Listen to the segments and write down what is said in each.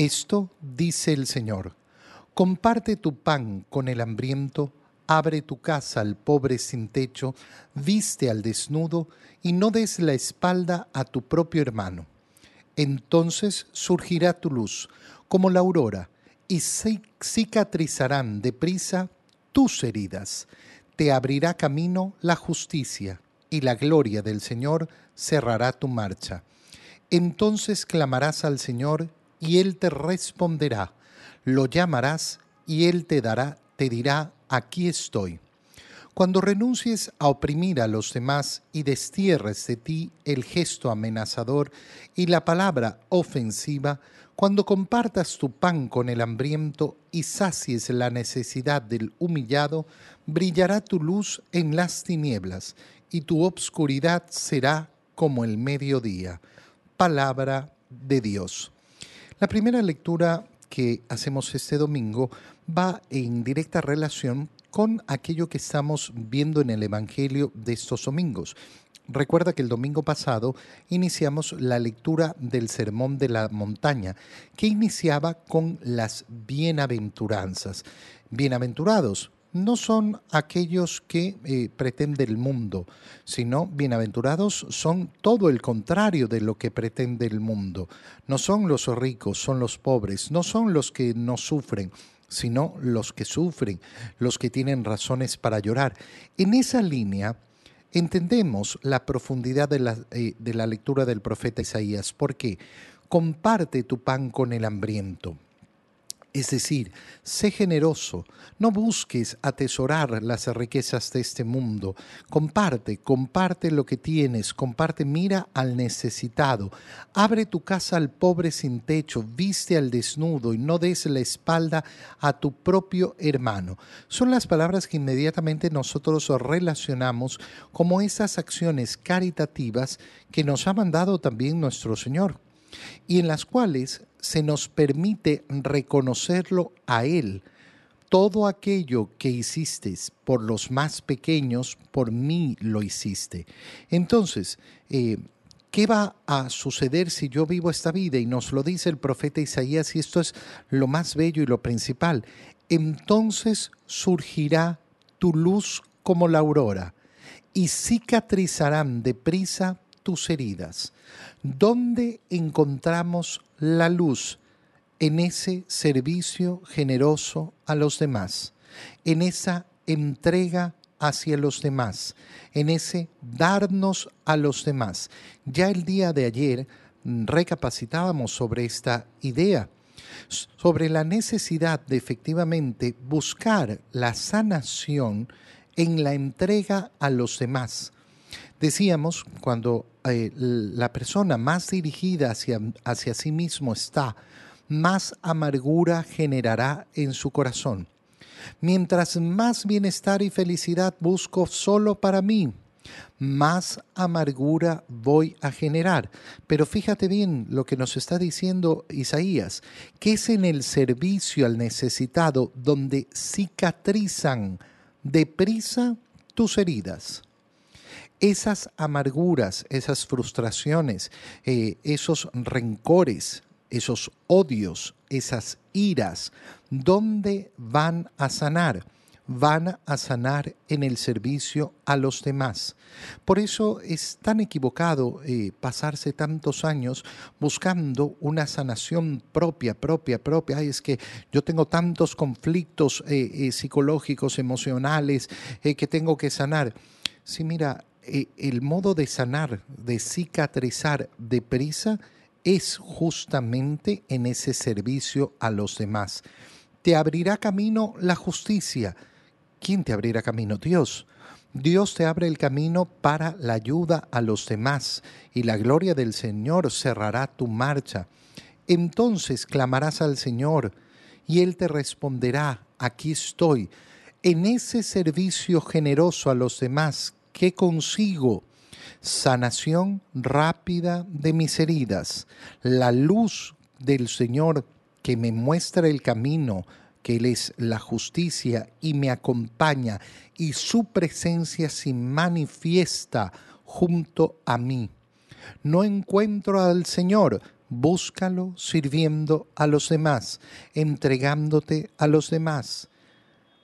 Esto dice el Señor. Comparte tu pan con el hambriento, abre tu casa al pobre sin techo, viste al desnudo y no des la espalda a tu propio hermano. Entonces surgirá tu luz como la aurora y cicatrizarán deprisa tus heridas. Te abrirá camino la justicia y la gloria del Señor cerrará tu marcha. Entonces clamarás al Señor y Él te responderá. Lo llamarás y Él te dará, te dirá, aquí estoy. Cuando renuncies a oprimir a los demás y destierres de ti el gesto amenazador y la palabra ofensiva, cuando compartas tu pan con el hambriento y sacies la necesidad del humillado, brillará tu luz en las tinieblas y tu obscuridad será como el mediodía. Palabra de Dios. La primera lectura que hacemos este domingo va en directa relación con aquello que estamos viendo en el Evangelio de estos domingos. Recuerda que el domingo pasado iniciamos la lectura del Sermón de la Montaña, que iniciaba con las bienaventuranzas. Bienaventurados, no son aquellos que eh, pretende el mundo, sino bienaventurados son todo el contrario de lo que pretende el mundo. No son los ricos, son los pobres, no son los que no sufren, sino los que sufren, los que tienen razones para llorar. En esa línea entendemos la profundidad de la, eh, de la lectura del profeta Isaías, porque comparte tu pan con el hambriento es decir, sé generoso, no busques atesorar las riquezas de este mundo, comparte, comparte lo que tienes, comparte, mira al necesitado, abre tu casa al pobre sin techo, viste al desnudo y no des la espalda a tu propio hermano. Son las palabras que inmediatamente nosotros relacionamos como esas acciones caritativas que nos ha mandado también nuestro Señor y en las cuales se nos permite reconocerlo a Él. Todo aquello que hiciste por los más pequeños, por mí lo hiciste. Entonces, eh, ¿qué va a suceder si yo vivo esta vida? Y nos lo dice el profeta Isaías, y esto es lo más bello y lo principal. Entonces surgirá tu luz como la aurora, y cicatrizarán deprisa tus heridas. ¿Dónde encontramos la luz? En ese servicio generoso a los demás, en esa entrega hacia los demás, en ese darnos a los demás. Ya el día de ayer recapacitábamos sobre esta idea, sobre la necesidad de efectivamente buscar la sanación en la entrega a los demás. Decíamos, cuando eh, la persona más dirigida hacia, hacia sí mismo está, más amargura generará en su corazón. Mientras más bienestar y felicidad busco solo para mí, más amargura voy a generar. Pero fíjate bien lo que nos está diciendo Isaías, que es en el servicio al necesitado donde cicatrizan deprisa tus heridas esas amarguras, esas frustraciones, eh, esos rencores, esos odios, esas iras, ¿dónde van a sanar? Van a sanar en el servicio a los demás. Por eso es tan equivocado eh, pasarse tantos años buscando una sanación propia, propia, propia. Ay, es que yo tengo tantos conflictos eh, psicológicos, emocionales que tengo que sanar. Sí, mira, el modo de sanar, de cicatrizar deprisa, es justamente en ese servicio a los demás. Te abrirá camino la justicia. ¿Quién te abrirá camino? Dios. Dios te abre el camino para la ayuda a los demás y la gloria del Señor cerrará tu marcha. Entonces clamarás al Señor y Él te responderá, aquí estoy. En ese servicio generoso a los demás ¿Qué consigo? Sanación rápida de mis heridas, la luz del Señor que me muestra el camino, que Él es la justicia y me acompaña, y su presencia se manifiesta junto a mí. No encuentro al Señor, Búscalo sirviendo a los demás, entregándote a los demás,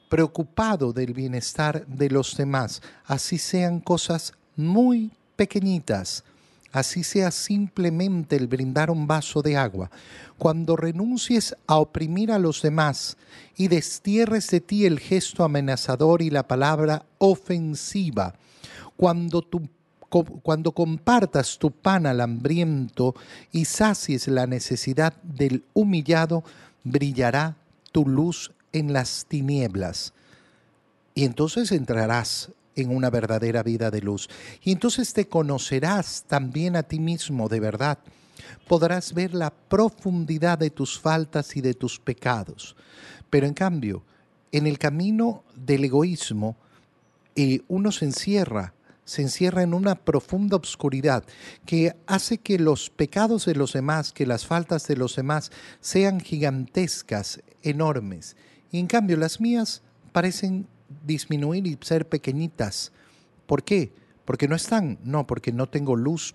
preocupado del bienestar de los demás, así sean cosas muy pequeñitas, así sea simplemente el brindar un vaso de agua. Cuando renuncies a oprimir a los demás y destierres de ti el gesto amenazador y la palabra ofensiva, cuando tu cuando compartas tu pan al hambriento y sacies la necesidad del humillado, brillará tu luz en las tinieblas. Y entonces entrarás en una verdadera vida de luz. Y entonces te conocerás también a ti mismo de verdad. Podrás ver la profundidad de tus faltas y de tus pecados. Pero en cambio, en el camino del egoísmo, eh, uno se encierra se encierra en una profunda obscuridad que hace que los pecados de los demás, que las faltas de los demás sean gigantescas, enormes. Y en cambio las mías parecen disminuir y ser pequeñitas. ¿Por qué? Porque no están, no, porque no tengo luz